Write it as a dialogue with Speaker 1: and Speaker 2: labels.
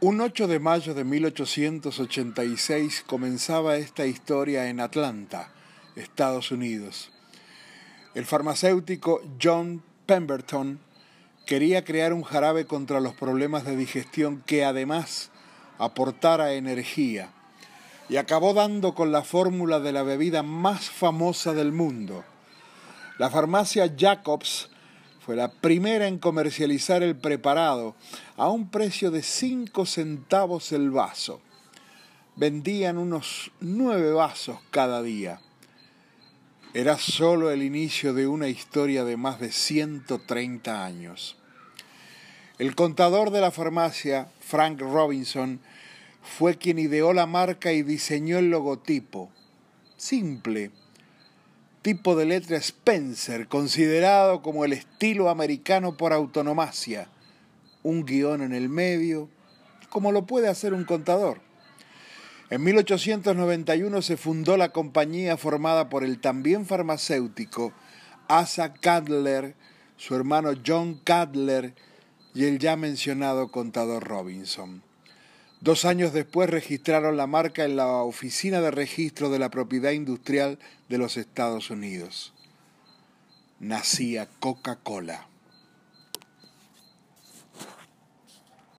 Speaker 1: Un 8 de mayo de 1886 comenzaba esta historia en Atlanta, Estados Unidos. El farmacéutico John Pemberton quería crear un jarabe contra los problemas de digestión que además aportara energía y acabó dando con la fórmula de la bebida más famosa del mundo. La farmacia Jacobs fue la primera en comercializar el preparado a un precio de 5 centavos el vaso. Vendían unos nueve vasos cada día. Era solo el inicio de una historia de más de 130 años. El contador de la farmacia, Frank Robinson, fue quien ideó la marca y diseñó el logotipo. Simple, tipo de letra Spencer, considerado como el estilo americano por autonomacia. Un guion en el medio, como lo puede hacer un contador. En 1891 se fundó la compañía formada por el también farmacéutico Asa Cadler, su hermano John Cadler y el ya mencionado contador Robinson. Dos años después registraron la marca en la Oficina de Registro de la Propiedad Industrial de los Estados Unidos. Nacía Coca-Cola.